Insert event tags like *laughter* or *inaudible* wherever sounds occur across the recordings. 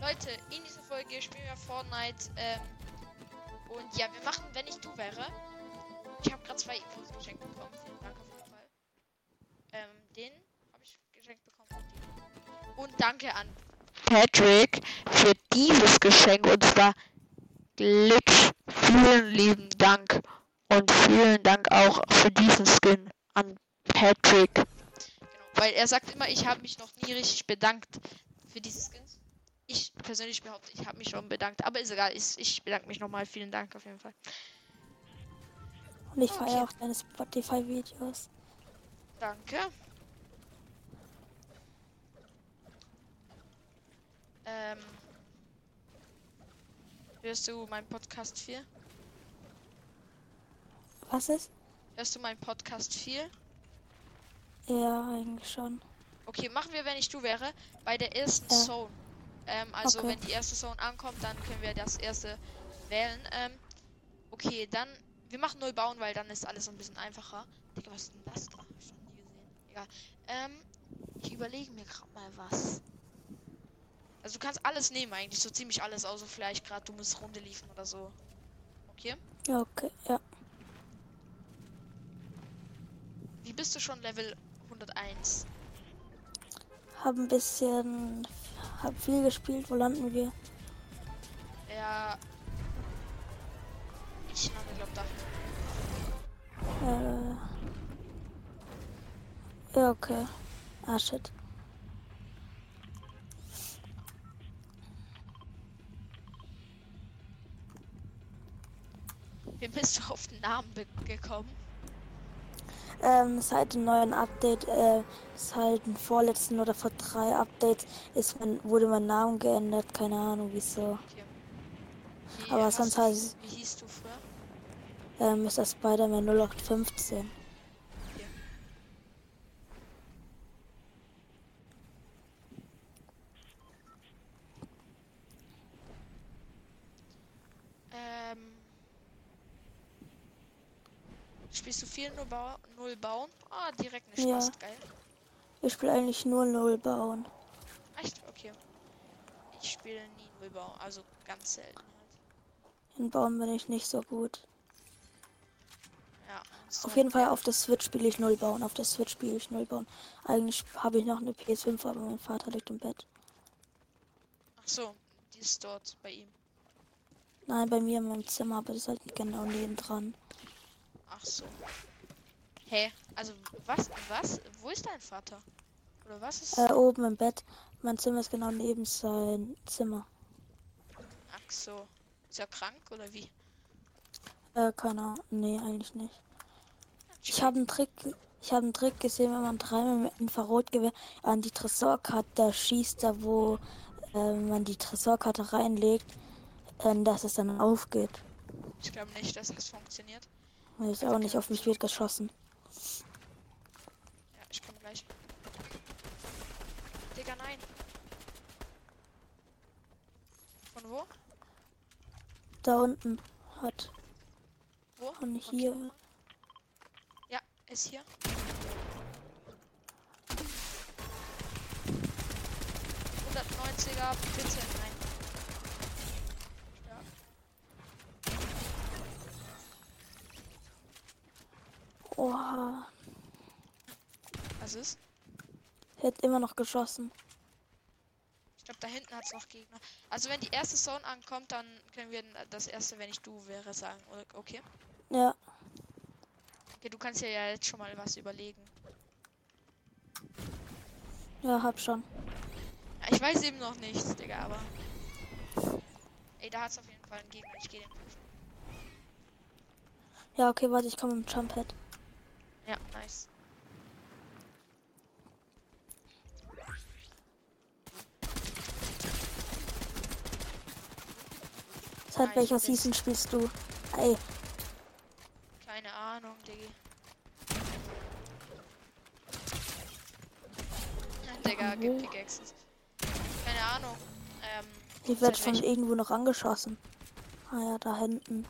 Leute, in dieser Folge spielen wir Fortnite. Ähm, und ja, wir machen, wenn ich du wäre. Ich habe gerade zwei Infos geschenkt bekommen. Vielen Dank auf jeden Fall. Ähm, den habe ich geschenkt bekommen. Und, danke an Patrick für dieses Geschenk. Und zwar Glitch. Vielen lieben Dank. Und vielen Dank auch für diesen Skin an Patrick. Genau, weil er sagt immer, ich habe mich noch nie richtig bedankt für diese Skins. Ich persönlich behaupte, ich habe mich schon bedankt. Aber ist egal, ich, ich bedanke mich nochmal. Vielen Dank auf jeden Fall. Und ich okay. feiere auch deine Spotify-Videos. Danke. Ähm. Hörst du meinen Podcast 4? Was ist? Hörst du meinen Podcast 4? Ja, eigentlich schon. Okay, machen wir, wenn ich du wäre, bei der ersten ja. Zone. Ähm, also okay. wenn die erste Zone ankommt, dann können wir das erste wählen. Ähm, okay, dann wir machen null bauen, weil dann ist alles ein bisschen einfacher. Digga, was ist denn das da? Ich nie gesehen. Egal. Ähm, ich überlege mir gerade mal was. Also du kannst alles nehmen eigentlich, so ziemlich alles, außer vielleicht gerade du musst Runde liefen oder so. Okay? Ja, okay, ja. Wie bist du schon Level 101? Hab ein bisschen, hab viel gespielt. Wo landen wir? Ja. Ich lande, glaub da. Äh. Ja, okay. Ah, shit. Wie bist du auf den Namen gekommen? Ähm, seit dem neuen Update, äh, seit dem vorletzten oder vor drei Updates, ist mein, wurde mein Name geändert. Keine Ahnung wieso. Okay. Wie Aber sonst heißt Wie hieß du früher? Ähm, ist das Spider-Man 0815. Spielst du viel nur ba null bauen? Ah, direkt eine ja. Spaß, geil. Ich spiele eigentlich nur null bauen. Echt? Okay. Ich spiele nie null bauen, also ganz selten halt. In Bauen bin ich nicht so gut. Ja. So auf jeden Fall auf der Switch spiele ich null bauen. Auf der Switch spiele ich null bauen. Eigentlich habe ich noch eine PS5, aber mein Vater liegt im Bett. Ach so, die ist dort bei ihm. Nein, bei mir in meinem Zimmer, aber das ist halt genau neben dran. Ach so. Hä? Also was? Was? Wo ist dein Vater? Oder was ist? Äh, oben im Bett. Mein Zimmer ist genau neben sein Zimmer. Ach so. Ist er krank oder wie? Äh, keine Ahnung. Nee, eigentlich nicht. Ich habe einen Trick. Ich habe einen Trick gesehen, wenn man dreimal mit Infrarotgewehr an die Tresorkarte schießt, da wo äh, man die Tresorkarte reinlegt, äh, dass es dann aufgeht. Ich glaube nicht, dass es funktioniert. Weiß auch nicht, auf mich wird geschossen. Ja, ich komme gleich. Digga, nein. Von wo? Da unten hat. Wo? Und hier. Okay. Ja, ist hier. er bitte nein. Oha. Was ist? Hat immer noch geschossen. Ich glaube, da hinten hat es noch Gegner. Also wenn die erste Zone ankommt, dann können wir das erste, wenn ich du wäre, sagen. Okay? Ja. Okay, du kannst ja jetzt schon mal was überlegen. Ja, hab schon. Ich weiß eben noch nichts, Digga, aber. Ey, da hat es auf jeden Fall einen Gegner. Ich gehe den. Ja, okay, warte, ich komme im Jumphead. Ja, nice. Seit welcher Season spielst du? Ey. Keine Ahnung, Diggi. *laughs* Digga, mhm. gibt Pickaxes. Keine Ahnung. Ähm. Ich werde von irgendwo noch angeschossen. Ah ja, da hinten.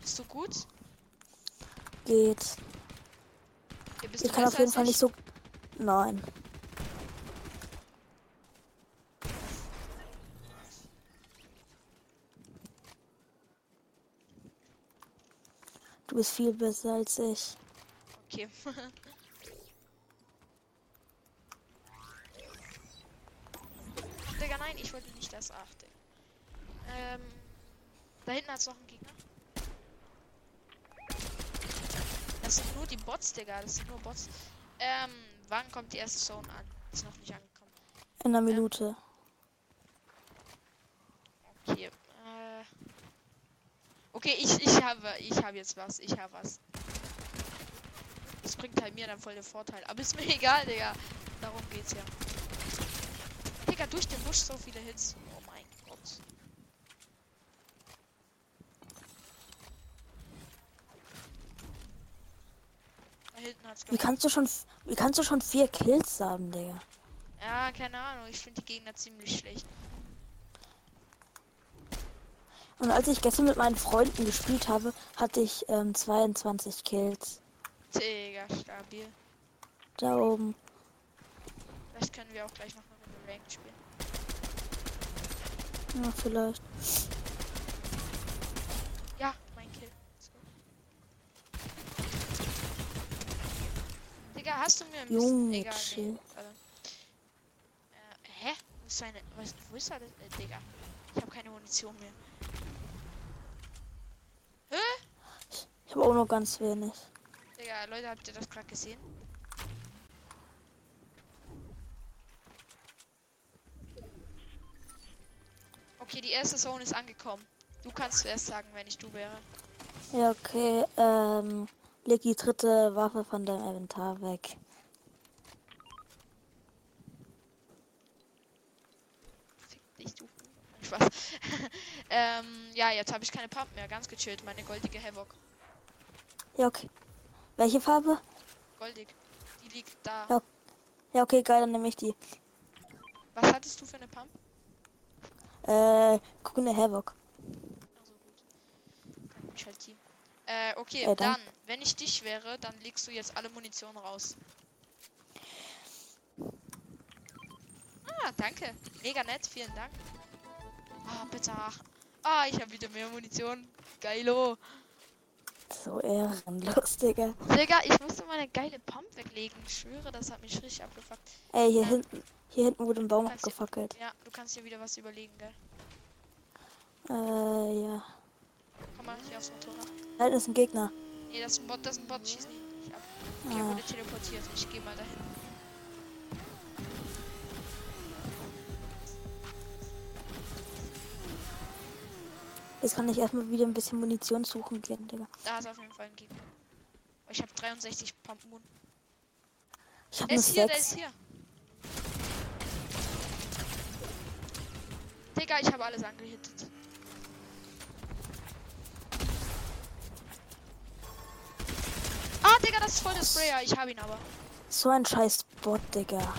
Bist du gut? Geht. Ich kann auf jeden Fall nicht so. Nein. Du bist viel besser als ich. Okay. *laughs* Digga, nein, ich wollte nicht das achten. Ähm, da hinten hat es noch einen Gegner. Das sind nur die Bots, Digga. Das sind nur Bots. Ähm, wann kommt die erste Zone an? Ist noch nicht angekommen. In einer Minute. Okay. Äh, okay, ich, ich habe ich habe jetzt was. Ich habe was. Das bringt halt mir dann voll den Vorteil. Aber ist mir *laughs* egal, Digga. Darum geht's ja. Digga, durch den Busch so viele Hits. Oh mein Gott. Da hinten hat's Wie kannst du schon, wie kannst du schon vier Kills haben, Digga? Ja, keine Ahnung. Ich finde die Gegner ziemlich schlecht. Und als ich gestern mit meinen Freunden gespielt habe, hatte ich ähm, 22 Kills. Digga, stabil. Da oben. Vielleicht können wir auch gleich noch eine Runde Ranked spielen. Ja, vielleicht. Ja, mein Kill. Let's go. Digga, hast du mir ein bisschen... Junge, Egal, nee. Also, äh, hä? Wo ist seine... Was, wo ist er denn? Äh, Digga. Ich habe keine Munition mehr. Hä? Ich habe auch noch ganz wenig. Digga, Leute, habt ihr das gerade gesehen? Okay, die erste Zone ist angekommen. Du kannst zuerst sagen, wenn ich du wäre. Ja, okay. Ähm, leg die dritte Waffe von deinem Inventar weg. Fick dich, du. Nein, Spaß. *laughs* ähm, ja, jetzt habe ich keine Pump mehr. Ganz gechillt. Meine goldige Havoc. Ja, okay. Welche Farbe? Goldig. Die liegt da. Ja. Ja, okay, geil, dann nehme ich die. Was hattest du für eine Pump? Äh, grüne Havoc. Also gut. Kein Shell-Team. Äh, okay, Äh, dann, dann- wenn ich dich wäre, dann legst du jetzt alle Munition raus. Ah, danke. Mega nett, vielen Dank. Ah, bitte. Ah, ich habe wieder mehr Munition. Geilo. So ehrenlos, Digga. Digga, ich musste meine geile Pump weglegen. Ich schwöre, das hat mich richtig abgefuckt. Ey, hier Ja. hinten, hier hinten wurde ein Baum abgefackelt. Ja, du kannst dir wieder was überlegen, gell? Äh, ja. Mal hier aufs Motorrad. Da hinten ist ein Gegner. Nee, das ist ein Bot, das ist ein Bot. Schieß nicht, nicht ab. Okay, Ah. wurde teleportiert. Ich gehe mal dahin. Jetzt kann ich erstmal wieder ein bisschen Munition suchen gehen, Digga. Da ist auf jeden Fall ein Gegner. Ich habe 63 Pumpen. Ich habe Der nur ist hier, der ist hier. Digga, ich habe alles angehittet. Ah, Digga, das ist voll der Sprayer. Ich habe ihn aber. So ein scheiß Bot, Digga.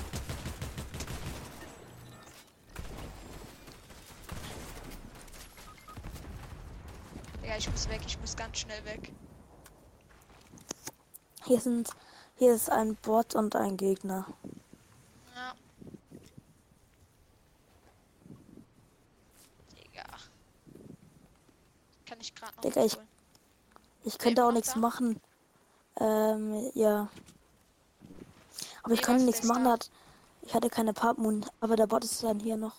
Digga, ich muss weg. Ich muss ganz schnell weg. Hier sind, hier ist ein Bot und ein Gegner. Ja. Digga. Kann ich gerade noch Digga, ich-. Ich könnte auch nichts machen. Ähm, ja. Aber ich konnte nichts machen, hat. Ich hatte keine Pumpen, aber der Bot ist dann hier noch.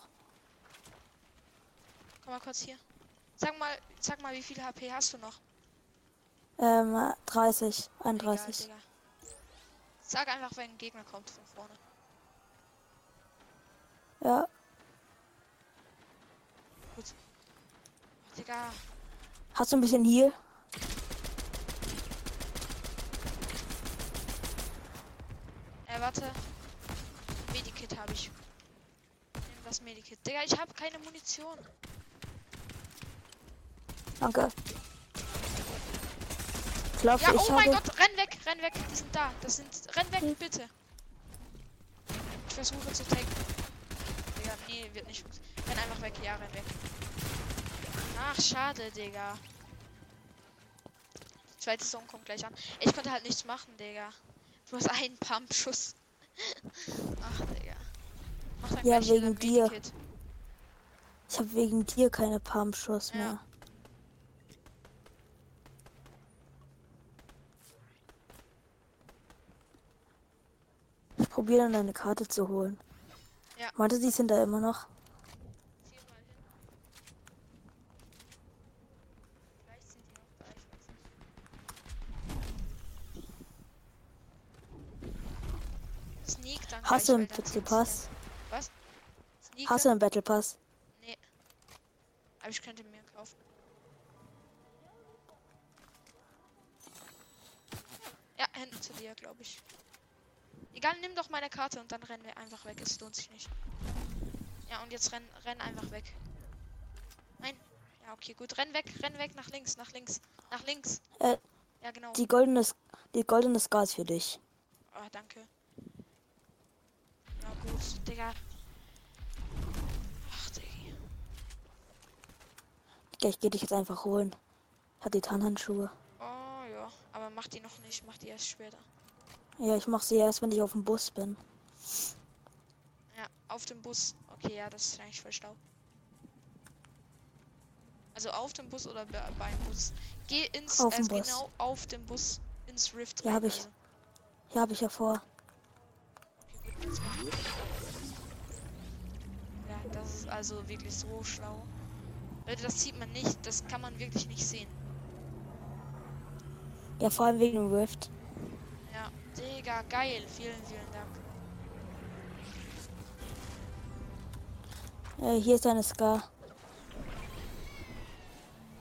Komm mal kurz hier. Sag mal, sag mal, wie viel HP hast du noch? Ähm, 30, Egal, 31. Digga. Sag einfach, wenn ein Gegner kommt von vorne. Ja, Oh, Digga. hast du ein bisschen Heal? Warte. Medikit habe ich. Nimm das Medikit. Digga, ich habe keine Munition. Danke. Ich glaube, Ja, ich oh mein. Gott, renn weg, renn weg. Die sind da. Das sind. Renn weg, bitte. Ich versuche zu tanken. Digga, nee, wird nicht. Renn einfach weg, ja, renn weg. Ach, schade, Digga. Zweite Song kommt gleich an. Ich konnte halt nichts machen, Digga. Du hast einen Pump-Schuss. *laughs* Ach, Digga. Mach ja, wegen dir. Ich habe wegen dir keine Pumpschuss ja. mehr. Ich probiere dann eine Karte zu holen. Ja. Warte, die sind da immer noch. Hast du einen Battle Pass? Was? Sneak Hast du einen Battle Pass? Nee. Aber ich könnte mir kaufen. Ja, hinten zu dir, glaube ich. Egal, nimm doch meine Karte und dann rennen wir einfach weg. Es lohnt sich nicht. Ja, und jetzt renn, renn einfach weg. Nein. Ja, okay, gut. Renn weg, renn weg, nach links, nach links, nach links. Äh, Ja, genau. die goldene, die goldene Scar ist für dich. Ah, danke. Gut, Digga. Ach, Digga. Ich gehe dich jetzt einfach holen. Hat die Tarnhandschuhe. Oh, ja. Aber mach die noch nicht, mach die erst später. Ja, ich mach sie erst, wenn ich auf dem Bus bin. Ja, auf dem Bus. Okay, ja, das ist eigentlich voll schlau. Also auf dem Bus oder be beim Bus? Geh ins, Auf äh, Bus. genau auf dem Bus ins Rift. Ja, rein, hab ich. also. Ja, habe ich ja vor. Okay, gut, also wirklich so schlau. Leute, das sieht man nicht, das kann man wirklich nicht sehen. Ja, vor allem wegen dem Rift. Ja, Digga, geil. Vielen, vielen Dank. Äh, hier ist deine Scar.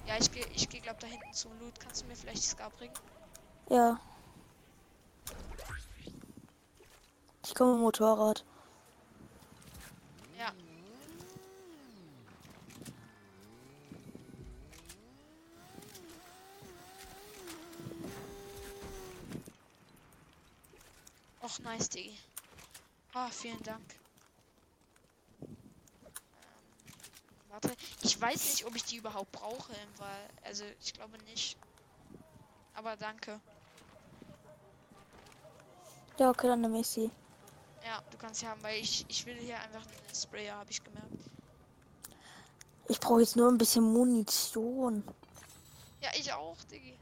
Ja, ich gehe, ich geh, glaub da hinten zum Loot. Kannst du mir vielleicht die Scar bringen? Ja. Ich komme Motorrad. Ja. Och, nice, Diggi. Ah, vielen Dank. Ähm, warte, ich weiß nicht, ob ich die überhaupt brauche, weil, also ich glaube nicht. Aber danke. Ja, okay, dann nehme ich sie. Ja, du kannst sie haben, weil ich, ich will hier einfach einen Sprayer, habe ich gemerkt. Ich brauche jetzt nur ein bisschen Munition. Ja, ich auch, Diggi.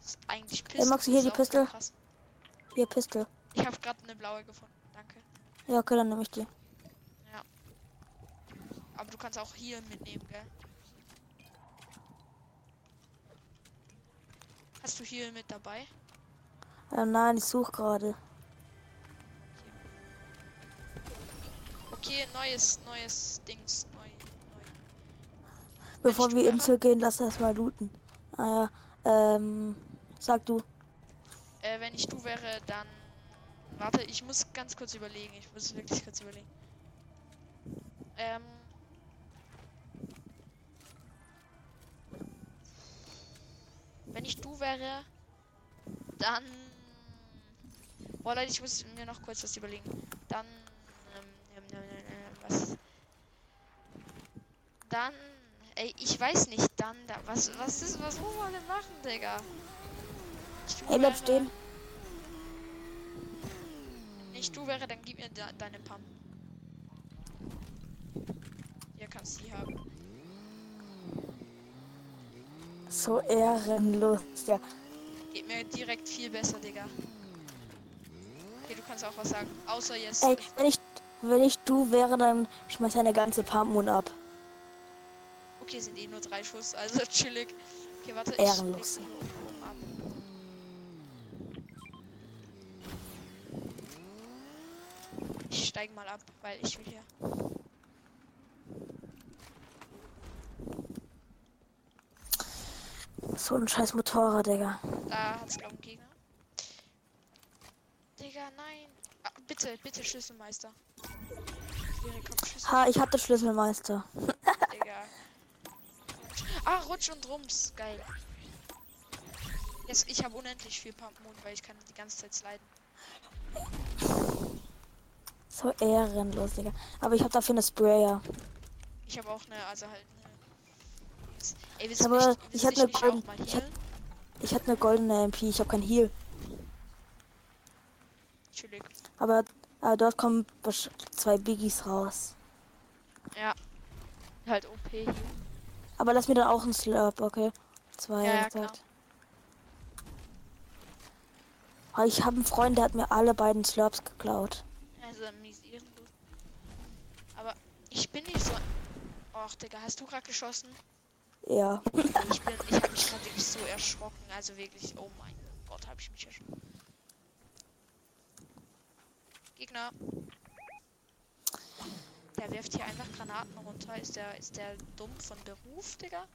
Das ist eigentlich Ey, magst du hier die Pistole? Hier, Pistol. Ich habe gerade eine blaue gefunden. Danke. Ja, okay, dann nehme ich die. Aber du kannst auch hier mitnehmen, gell? Hast du hier mit dabei? Äh, nein, ich suche gerade. Okay, neues, neues Dings, neu, neu. Bevor wir Insel gehen, lass erstmal looten. Ah ja, ähm, sag du. Äh, wenn ich du wäre, dann. Warte, ich muss ganz kurz überlegen. Ich muss wirklich kurz überlegen. Ähm. Wenn ich du wäre, dann. Boah, Leute, ich muss mir noch kurz was überlegen. Dann. Ähm, ähm, ähm, was? Dann. Ey, ich weiß nicht, dann da. Was, was ist, was muss man denn machen, Digga? Hey, bleib stehen. wenn ich du wäre, dann gib mir da, deine Pam. Hier kannst du die haben. So ehrenlos. Ja, Geht mir direkt viel besser, Digga. Okay, du kannst auch was sagen. Außer jetzt. ey, wenn ich, wenn ich du wäre, dann schmeiß deine ganze Pumpmoon ab. Okay, sind eh nur drei Schuss, also *laughs* chillig. Okay, warte. Ehrenlos. Ich leg die hier oben ab. Ich steig mal ab, weil ich will hier. So ein scheiß Motorrad, Digga. Da hat's glaube ich Gegner. Digga, nein. Ah, bitte, bitte Schlüsselmeister. Ha, ich hatte Schlüsselmeister. Digga. Ah, Rutsch und Rums. Geil. Jetzt, ich habe unendlich viel Pumpmoon, weil ich kann die ganze Zeit sliden. So ehrenlos, Digga. Aber ich habe dafür eine Sprayer. Ich habe auch eine, also halt eine. Ey, habe- mich, ich du eine mich golden- auch mal ich? Ich hatte eine goldene MP, ich habe kein Heal. Chillig. Aber, aber dort kommen zwei Biggies raus. Ja. Halt OP hier. Aber lass mir dann auch einen Slurp, okay? Zwei. Ja, ja. Aber ich habe einen Freund, der hat mir alle beiden Slurps geklaut. Also ehrenlos. Aber ich bin nicht so. Och, Digga, hast du gerade geschossen? Ja. Ich bin, ich habe mich gerade wirklich so erschrocken. Also wirklich, oh mein Gott, habe ich mich erschrocken. Gegner. Der wirft hier einfach Granaten runter. Ist der, ist der dumm von Beruf, Digga?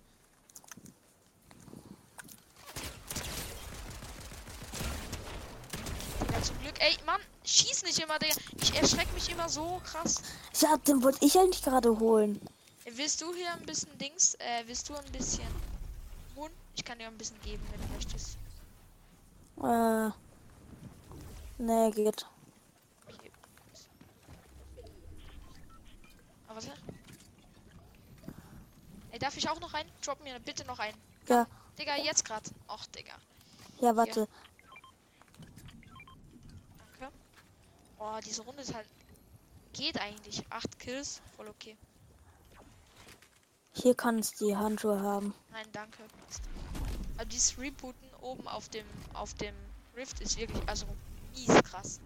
Zum Glück. Ey, Mann, schieß nicht immer, Digga. Ich erschreck mich immer so krass. Ja, den wollte ich eigentlich gerade holen. Willst du hier ein bisschen Dings? Äh, willst du ein bisschen Huhn? Ich kann dir ein bisschen geben, wenn du möchtest. Äh. Nee, geht. Okay. Aber warte. Ey, darf ich auch noch einen? Drop mir bitte noch einen. Ja, Digga, jetzt grad. Och, Digga. ja, warte. Danke. Oh, diese Runde ist halt. Geht eigentlich. Acht Kills. Voll okay. Hier kannst du die Handschuhe haben. Nein, danke. Also dieses Rebooten oben auf dem auf dem Rift ist wirklich also mies krass.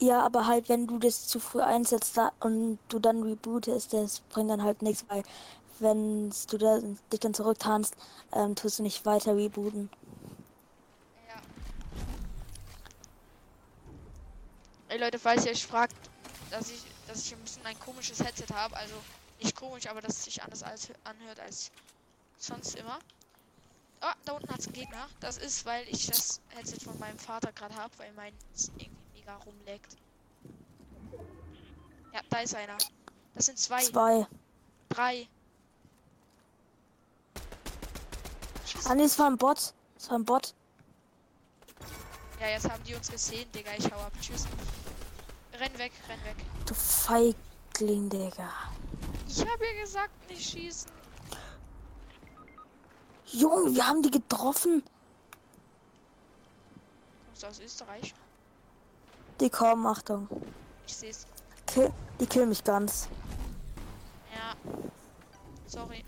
Ja, aber halt, wenn du das zu früh einsetzt da, und du dann rebootest, das bringt dann halt nichts, weil wenn du da, dich dann zurücktanzt, ähm, tust du nicht weiter rebooten. Ja. Leute, falls ihr euch fragt, dass ich, dass ich ein bisschen ein komisches Headset habe, also nicht komisch, aber dass es sich anders als, anhört als sonst immer. Ah, da unten hat's einen Gegner. Das ist, weil ich das Headset von meinem Vater gerade habe, weil mein irgendwie mega rumleckt. Ja, da ist einer. Das sind zwei, Zwei. drei. Ah, nee, es war ein Bot. Es war ein Bot. Ja, jetzt haben die uns gesehen, Digga. Ich hau ab. Tschüss. Renn weg, renn weg. Du Feigling, Digga. Ich habe ja gesagt, nicht schießen. Junge, wir haben die getroffen. Kommst du aus Österreich? Die kommen, Achtung. Ich seh's. Kill, die killen mich ganz. Ja. Sorry.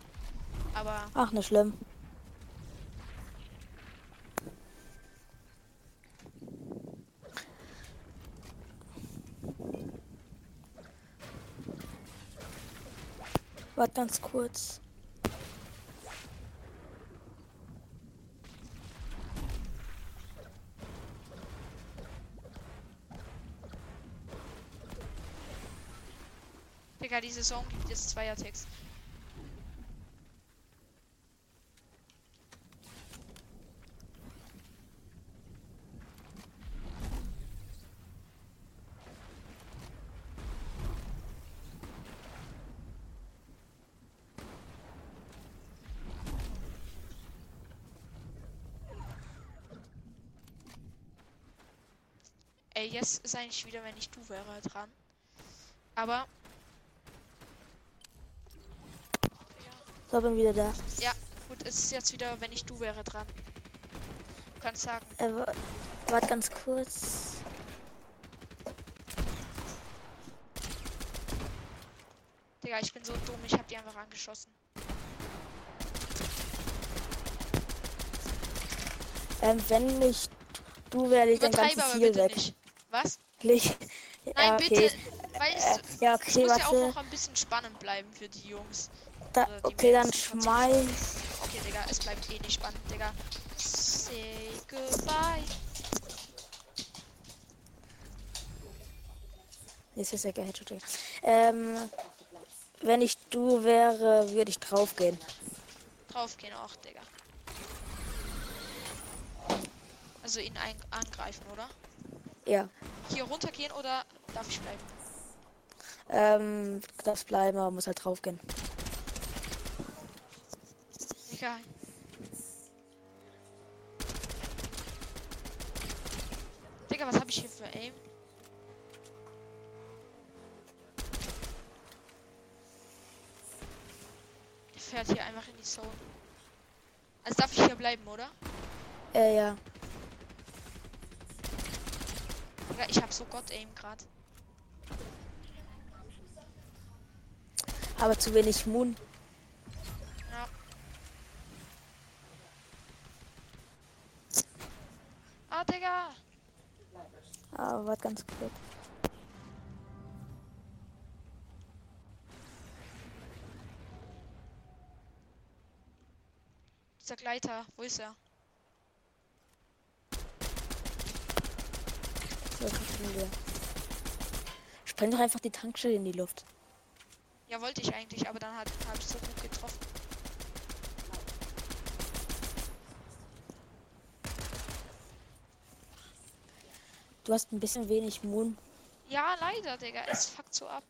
Aber Ach, nicht schlimm. Warte ganz kurz. Digga, die Saison gibt jetzt Zweiertext. Jetzt ist eigentlich wieder, wenn ich du wäre, dran. Aber. So, bin wieder da. Ja, gut, es ist jetzt wieder, wenn ich du wäre, dran. Du kannst sagen. Äh, wa- warte ganz kurz. Digga, ich bin so dumm, ich hab die einfach angeschossen. Ähm, wenn nicht du wäre ich Übertreibe ganzes Ziel weg. nicht. Was? Nein, ja, okay. bitte. Weil es, Äh, ja, okay, muss ja auch noch ein bisschen spannend bleiben für die Jungs. Da, oder die okay, dann die von schmeiß. Okay, Digga, es bleibt eh nicht spannend, Digga. Say goodbye. Jetzt ist ja Headshot. Digga. Ähm, wenn ich du wäre, würde ich draufgehen. Draufgehen auch, Digga. Also ihn ein angreifen, oder? Ja. Hier runtergehen oder darf ich bleiben? Ähm, das bleiben, aber muss halt draufgehen. Egal. Digga, was habe ich hier für Aim? Der fährt hier einfach in die Zone. Also darf ich hier bleiben, oder? Äh, ja. Digga, ich hab so Gott-Aim gerade. Aber zu wenig Mun. Ja. Ah, Digga! Aber war ganz gut. Dieser Gleiter, wo ist er? So, kriegen wir. Spreng doch einfach die Tankstelle in die Luft. Ja, wollte ich eigentlich, aber dann habe ich so gut getroffen. Du hast ein bisschen wenig Moon. Ja, leider, Digga. Es fuckt so ab.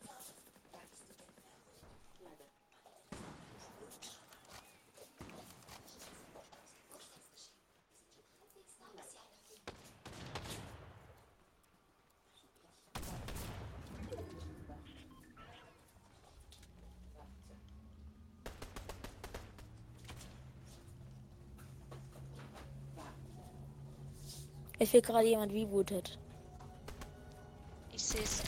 Ich will gerade jemand rebootet. Ich seh's.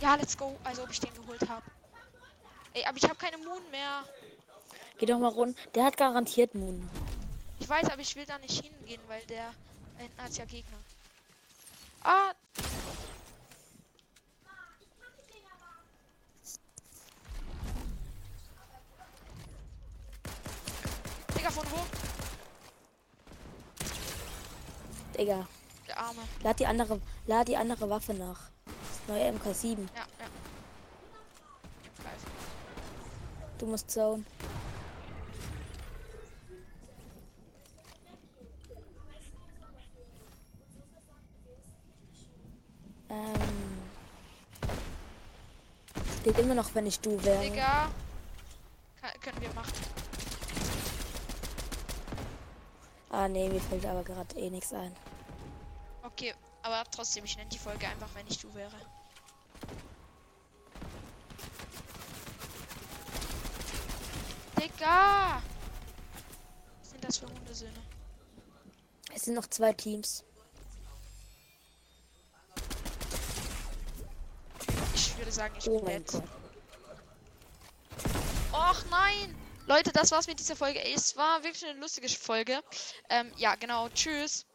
Ja, let's go. Also ob ich den geholt habe. Ey, aber ich habe keine Moon mehr. Geh doch mal rund. Der hat garantiert Moon. Ich weiß, aber ich will da nicht hingehen, weil der hinten hat ja Gegner. Ah, Digga, von wo? Digga. Der Arme. Lad die andere, lad die andere Waffe nach. Das neue MK7. Ja, ja. Du musst zone. Ähm. Geht immer noch, wenn ich du wäre. Digga. Kann, können wir machen. Ah nee, mir fällt aber gerade eh nichts ein. Okay, aber trotzdem, ich nenne die Folge einfach, wenn ich du wäre. Digga! Was sind das für Hundesöhne? Es sind noch zwei Teams. Ich würde sagen, ich Oh bin mein jetzt. Gott. Och nein! Leute, das war's mit dieser Folge. Es war wirklich eine lustige Folge. Ähm, ja, genau. Tschüss.